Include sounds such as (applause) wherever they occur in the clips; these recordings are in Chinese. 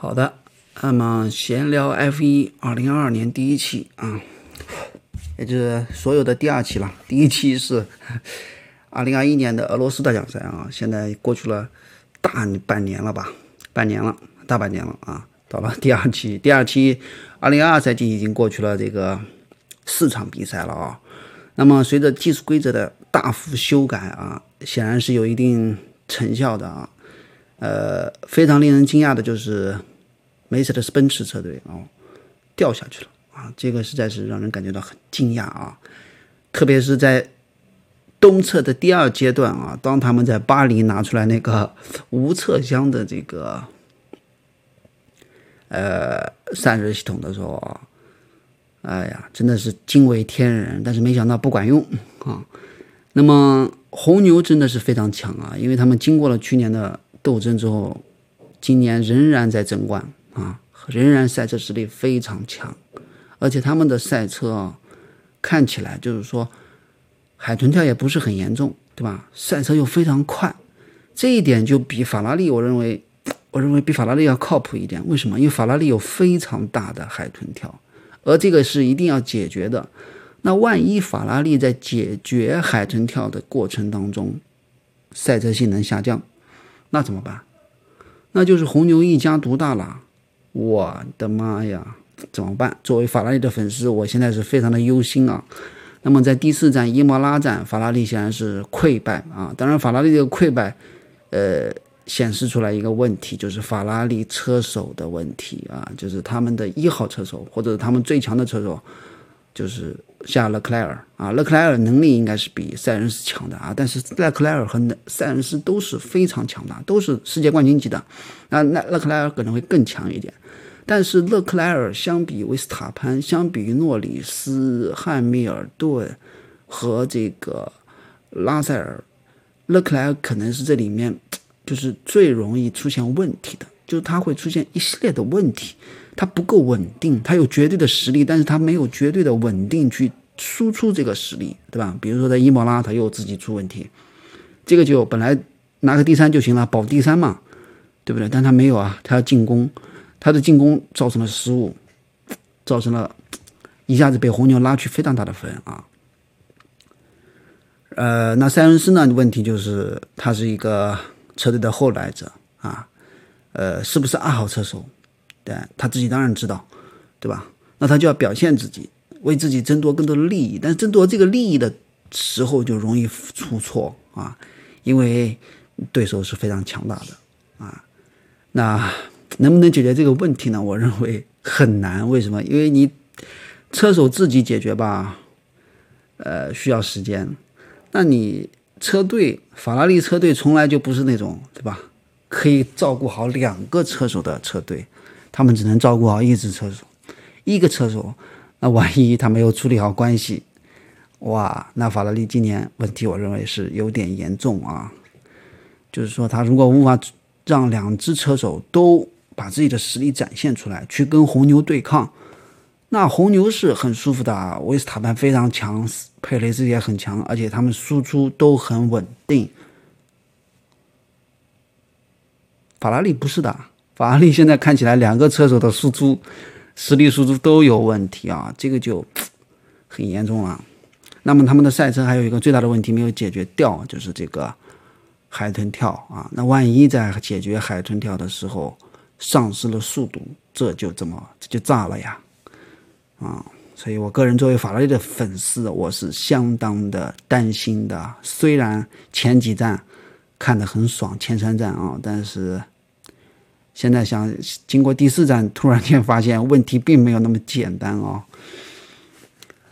好的，那么闲聊 F 一二零二二年第一期啊，也就是所有的第二期了。第一期是二零二一年的俄罗斯大奖赛啊，现在过去了大半年了吧，半年了，大半年了啊。到了第二期，第二期二零二二赛季已经过去了这个四场比赛了啊。那么随着技术规则的大幅修改啊，显然是有一定成效的啊。呃，非常令人惊讶的就是梅赛德斯奔驰车队啊掉下去了啊，这个实在是让人感觉到很惊讶啊。特别是在东侧的第二阶段啊，当他们在巴黎拿出来那个无侧箱的这个呃散热系统的时候啊，哎呀，真的是惊为天人。但是没想到不管用啊。那么红牛真的是非常强啊，因为他们经过了去年的。斗争之后，今年仍然在争冠啊，仍然赛车实力非常强，而且他们的赛车啊，看起来就是说海豚跳也不是很严重，对吧？赛车又非常快，这一点就比法拉利，我认为，(tsk) 我认为比法拉利要靠谱一点。为什么？因为法拉利有非常大的海豚跳，而这个是一定要解决的。那万一法拉利在解决海豚跳的过程当中，赛车性能下降？那怎么办？那就是红牛一家独大了。我的妈呀，怎么办？作为法拉利的粉丝，我现在是非常的忧心啊。那么在第四站伊莫拉站，法拉利显然是溃败啊。当然，法拉利这个溃败，呃，显示出来一个问题，就是法拉利车手的问题啊，就是他们的一号车手或者他们最强的车手。就是下勒克莱尔啊，勒克莱尔能力应该是比塞恩斯强的啊，但是勒克莱尔和塞恩斯都是非常强大，都是世界冠军级的。那那勒克莱尔可能会更强一点，但是勒克莱尔相比维斯塔潘，相比于诺里斯、汉密尔顿和这个拉塞尔，勒克莱尔可能是这里面就是最容易出现问题的，就是他会出现一系列的问题。他不够稳定，他有绝对的实力，但是他没有绝对的稳定去输出这个实力，对吧？比如说在伊莫拉，他又自己出问题，这个就本来拿个第三就行了，保第三嘛，对不对？但他没有啊，他要进攻，他的进攻造成了失误，造成了一下子被红牛拉去非常大的分啊。呃，那塞恩斯呢？问题就是他是一个车队的后来者啊，呃，是不是二号车手？对，他自己当然知道，对吧？那他就要表现自己，为自己争夺更多的利益。但是争夺这个利益的时候，就容易出错啊，因为对手是非常强大的啊。那能不能解决这个问题呢？我认为很难。为什么？因为你车手自己解决吧，呃，需要时间。那你车队，法拉利车队从来就不是那种，对吧？可以照顾好两个车手的车队。他们只能照顾好一支车手，一个车手，那万一他没有处理好关系，哇，那法拉利今年问题，我认为是有点严重啊。就是说，他如果无法让两支车手都把自己的实力展现出来，去跟红牛对抗，那红牛是很舒服的啊，维斯塔潘非常强，佩雷兹也很强，而且他们输出都很稳定。法拉利不是的。法拉利现在看起来两个车手的输出实力输出都有问题啊，这个就很严重了。那么他们的赛车还有一个最大的问题没有解决掉，就是这个海豚跳啊。那万一在解决海豚跳的时候丧失了速度，这就怎么这就炸了呀啊！所以我个人作为法拉利的粉丝，我是相当的担心的。虽然前几站看得很爽，前三站啊，但是。现在想经过第四站，突然间发现问题并没有那么简单啊。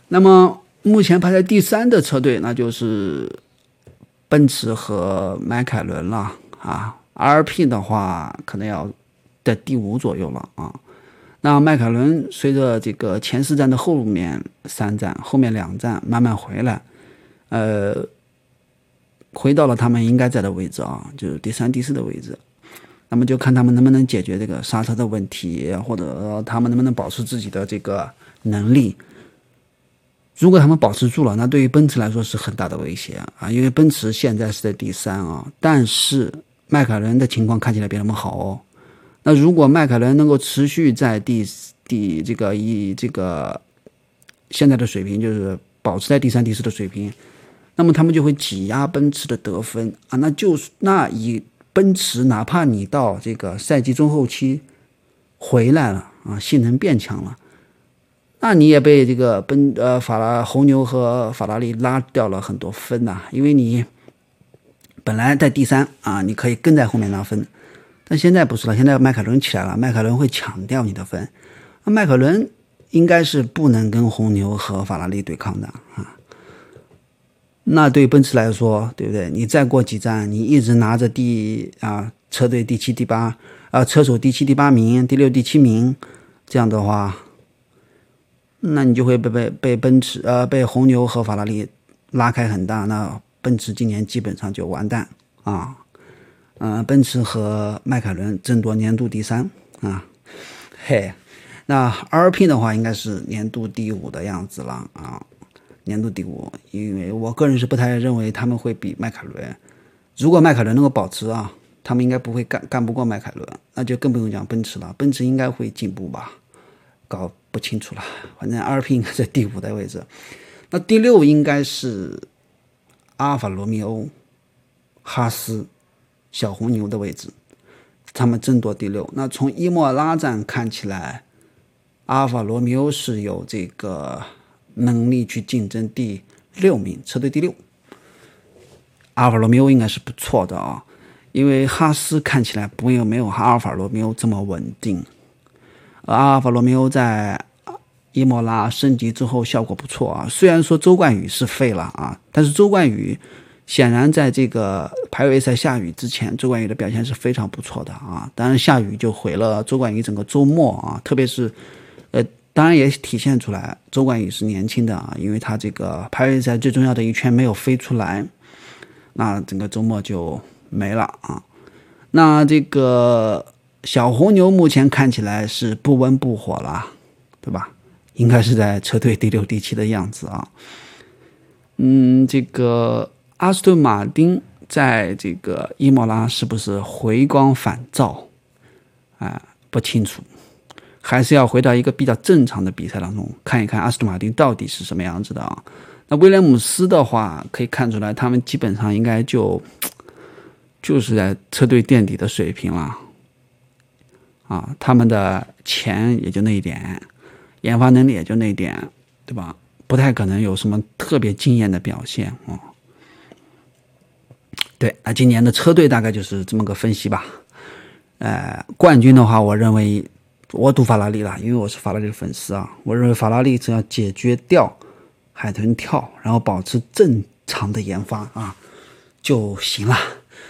那么目前排在第三的车队，那就是奔驰和迈凯伦了啊。RP 的话，可能要在第五左右了啊。那迈凯伦随着这个前四站的后面三站、后面两站慢慢回来，呃，回到了他们应该在的位置啊，就是第三、第四的位置。那么就看他们能不能解决这个刹车的问题，或者他们能不能保持自己的这个能力。如果他们保持住了，那对于奔驰来说是很大的威胁啊！因为奔驰现在是在第三啊，但是迈凯伦的情况看起来比他们好哦。那如果迈凯伦能够持续在第第这个以这个现在的水平，就是保持在第三、第四的水平，那么他们就会挤压奔驰的得分啊。那就是那以奔驰，哪怕你到这个赛季中后期回来了啊，性能变强了，那你也被这个奔呃法拉红牛和法拉利拉掉了很多分呐，因为你本来在第三啊，你可以跟在后面拿分。但现在不是了，现在迈凯伦起来了，迈凯伦会抢掉你的分。那迈凯伦应该是不能跟红牛和法拉利对抗的啊。那对奔驰来说，对不对？你再过几站，你一直拿着第啊车队第七、第八啊车手第七、第八名、第六、第七名，这样的话，那你就会被被被奔驰呃被红牛和法拉利拉开很大。那奔驰今年基本上就完蛋啊。嗯，奔驰和迈凯伦争夺年度第三啊，嘿，那 R P 的话应该是年度第五的样子了啊，年度第五，因为我个人是不太认为他们会比迈凯伦。如果迈凯伦能够保持啊，他们应该不会干干不过迈凯伦，那就更不用讲奔驰了。奔驰应该会进步吧？搞不清楚了，反正 R P 应该在第五的位置，那第六应该是阿尔法罗密欧、哈斯。小红牛的位置，他们争夺第六。那从伊莫拉站看起来，阿尔法罗密欧是有这个能力去竞争第六名，车队第六。阿尔法罗密欧应该是不错的啊，因为哈斯看起来不有没有阿尔法罗密欧这么稳定。阿尔法罗密欧在伊莫拉升级之后效果不错啊，虽然说周冠宇是废了啊，但是周冠宇。显然，在这个排位赛下雨之前，周冠宇的表现是非常不错的啊。当然，下雨就毁了周冠宇整个周末啊。特别是，当然也体现出来周冠宇是年轻的啊，因为他这个排位赛最重要的一圈没有飞出来，那整个周末就没了啊。那这个小红牛目前看起来是不温不火了，对吧？应该是在车队第六、第七的样子啊。嗯，这个。阿斯顿马丁在这个伊莫拉是不是回光返照？啊，不清楚，还是要回到一个比较正常的比赛当中看一看阿斯顿马丁到底是什么样子的啊？那威廉姆斯的话，可以看出来，他们基本上应该就就是在车队垫底的水平了啊，他们的钱也就那一点，研发能力也就那一点，对吧？不太可能有什么特别惊艳的表现啊。对，那今年的车队大概就是这么个分析吧。呃，冠军的话，我认为我赌法拉利了，因为我是法拉利的粉丝啊。我认为法拉利只要解决掉海豚跳，然后保持正常的研发啊就行了。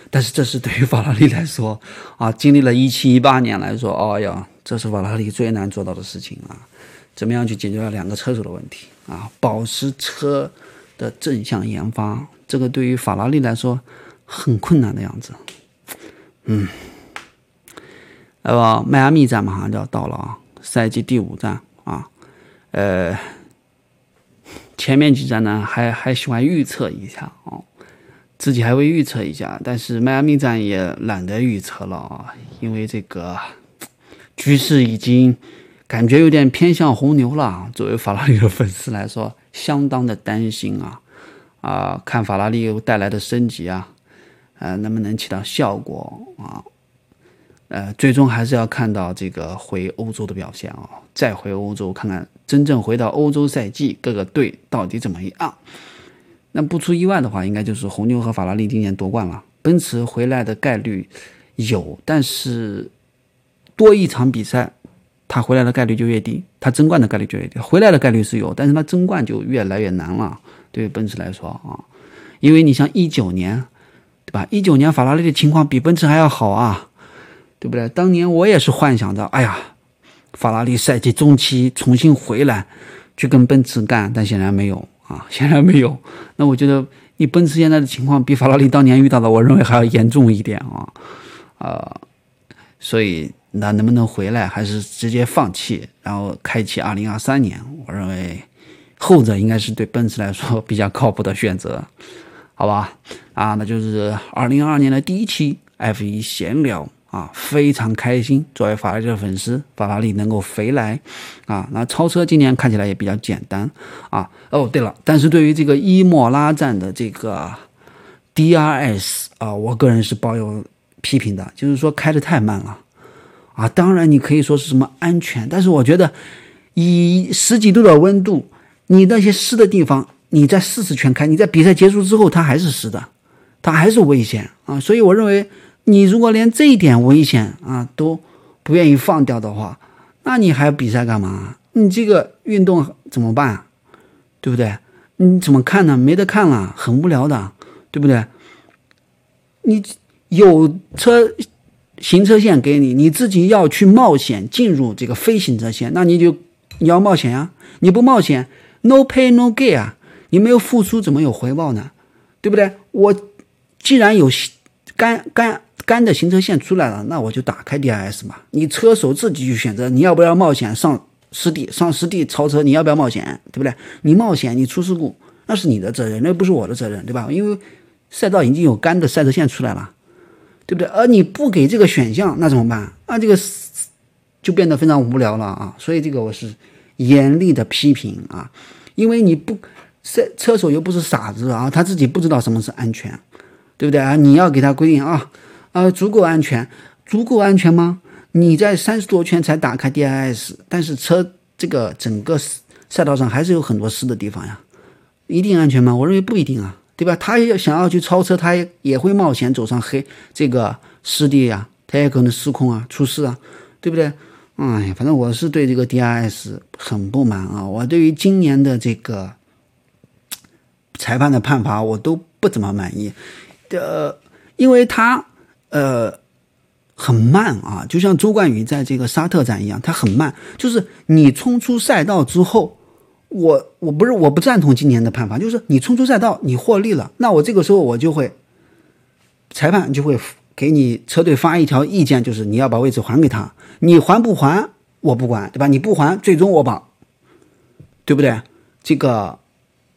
但是这是对于法拉利来说啊，经历了一七一八年来说，哦呀，这是法拉利最难做到的事情啊。怎么样去解决掉两个车手的问题啊？保持车的正向研发，这个对于法拉利来说。很困难的样子，嗯，那么迈阿密站马上就要到了啊，赛季第五站啊，呃，前面几站呢还还喜欢预测一下啊，自己还会预测一下，但是迈阿密站也懒得预测了啊，因为这个局势已经感觉有点偏向红牛了，作为法拉利的粉丝来说，相当的担心啊啊，看法拉利带来的升级啊。呃，能不能起到效果啊？呃，最终还是要看到这个回欧洲的表现啊，再回欧洲看看真正回到欧洲赛季各个队到底怎么样。那不出意外的话，应该就是红牛和法拉利今年夺冠了。奔驰回来的概率有，但是多一场比赛，他回来的概率就越低，他争冠的概率就越低。回来的概率是有，但是他争冠就越来越难了。对于奔驰来说啊，因为你像一九年。对吧？一九年法拉利的情况比奔驰还要好啊，对不对？当年我也是幻想着，哎呀，法拉利赛季中期重新回来，去跟奔驰干，但显然没有啊，(laughs) 显然没有。那我觉得你奔驰现在的情况比 (laughs) 法拉利当年遇到的，我认为还要严重一点啊，啊，所以那能不能回来，还是直接放弃，然后开启二零二三年？我认为后者应该是对奔驰来说比较靠谱的选择。好吧，啊，那就是二零二二年的第一期 F 一闲聊啊，非常开心。作为法拉利的粉丝，法拉利能够回来啊，那超车今年看起来也比较简单啊。哦，对了，但是对于这个伊莫拉站的这个 DRS 啊，我个人是抱有批评的，就是说开的太慢了啊。当然你可以说是什么安全，但是我觉得以十几度的温度，你那些湿的地方，你在四十圈开，你在比赛结束之后它还是湿的，它还是危险啊。所以我认为。你如果连这一点危险啊都不愿意放掉的话，那你还比赛干嘛？你这个运动怎么办？对不对？你怎么看呢？没得看了，很无聊的，对不对？你有车行车线给你，你自己要去冒险进入这个非行车线，那你就你要冒险呀！你不冒险，no pay no gain 啊！你没有付出，怎么有回报呢？对不对？我既然有干干。干的行车线出来了，那我就打开 DRS 嘛。你车手自己去选择，你要不要冒险上湿地？上湿地超车，你要不要冒险？对不对？你冒险，你出事故，那是你的责任，那又不是我的责任，对吧？因为赛道已经有干的赛车线出来了，对不对？而你不给这个选项，那怎么办？那这个就变得非常无聊了啊！所以这个我是严厉的批评啊，因为你不赛车手又不是傻子啊，他自己不知道什么是安全，对不对啊？你要给他规定啊。啊，足够安全，足够安全吗？你在三十多圈才打开 D I S，但是车这个整个赛道上还是有很多湿的地方呀，一定安全吗？我认为不一定啊，对吧？他要想要去超车，他也也会冒险走上黑这个湿地呀，他也可能失控啊，出事啊，对不对？哎呀，反正我是对这个 D I S 很不满啊，我对于今年的这个裁判的判罚我都不怎么满意，的，因为他。呃，很慢啊，就像周冠宇在这个沙特站一样，他很慢。就是你冲出赛道之后，我我不是我不赞同今年的判罚，就是你冲出赛道，你获利了，那我这个时候我就会，裁判就会给你车队发一条意见，就是你要把位置还给他，你还不还我不管，对吧？你不还，最终我把，对不对？这个。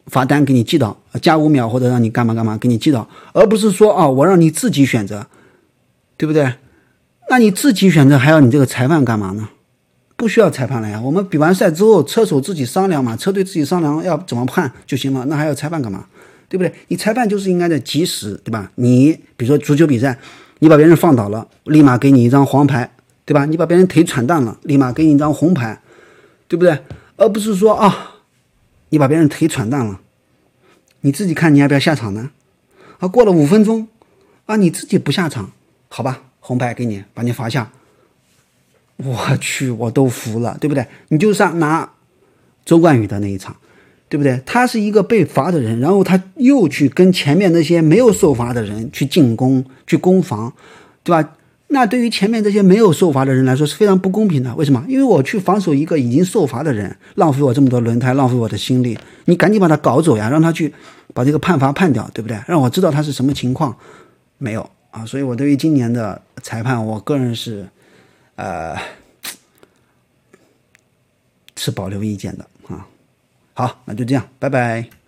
罚单给你记到，加五秒或者让你干嘛干嘛，给你记到，而不是说啊，我让你自己选择。对不对？那你自己选择还要你这个裁判干嘛呢？不需要裁判了呀。我们比完赛之后，车手自己商量嘛，车队自己商量要怎么判就行了。那还要裁判干嘛？对不对？你裁判就是应该在及时，对吧？你比如说足球比赛，你把别人放倒了，立马给你一张黄牌，对吧？你把别人腿铲断了，立马给你一张红牌，对不对？而不是说啊，你把别人腿踹断了，你自己看你要不要下场呢？啊，过了五分钟，啊，你自己不下场。好吧，红牌给你，把你罚下。我去，我都服了，对不对？你就像拿周冠宇的那一场，对不对？他是一个被罚的人，然后他又去跟前面那些没有受罚的人去进攻、去攻防，对吧？那对于前面这些没有受罚的人来说是非常不公平的。为什么？因为我去防守一个已经受罚的人，浪费我这么多轮胎，浪费我的心力。你赶紧把他搞走呀，让他去把这个判罚判掉，对不对？让我知道他是什么情况。没有。啊，所以我对于今年的裁判，我个人是，呃，持保留意见的啊。好，那就这样，拜拜。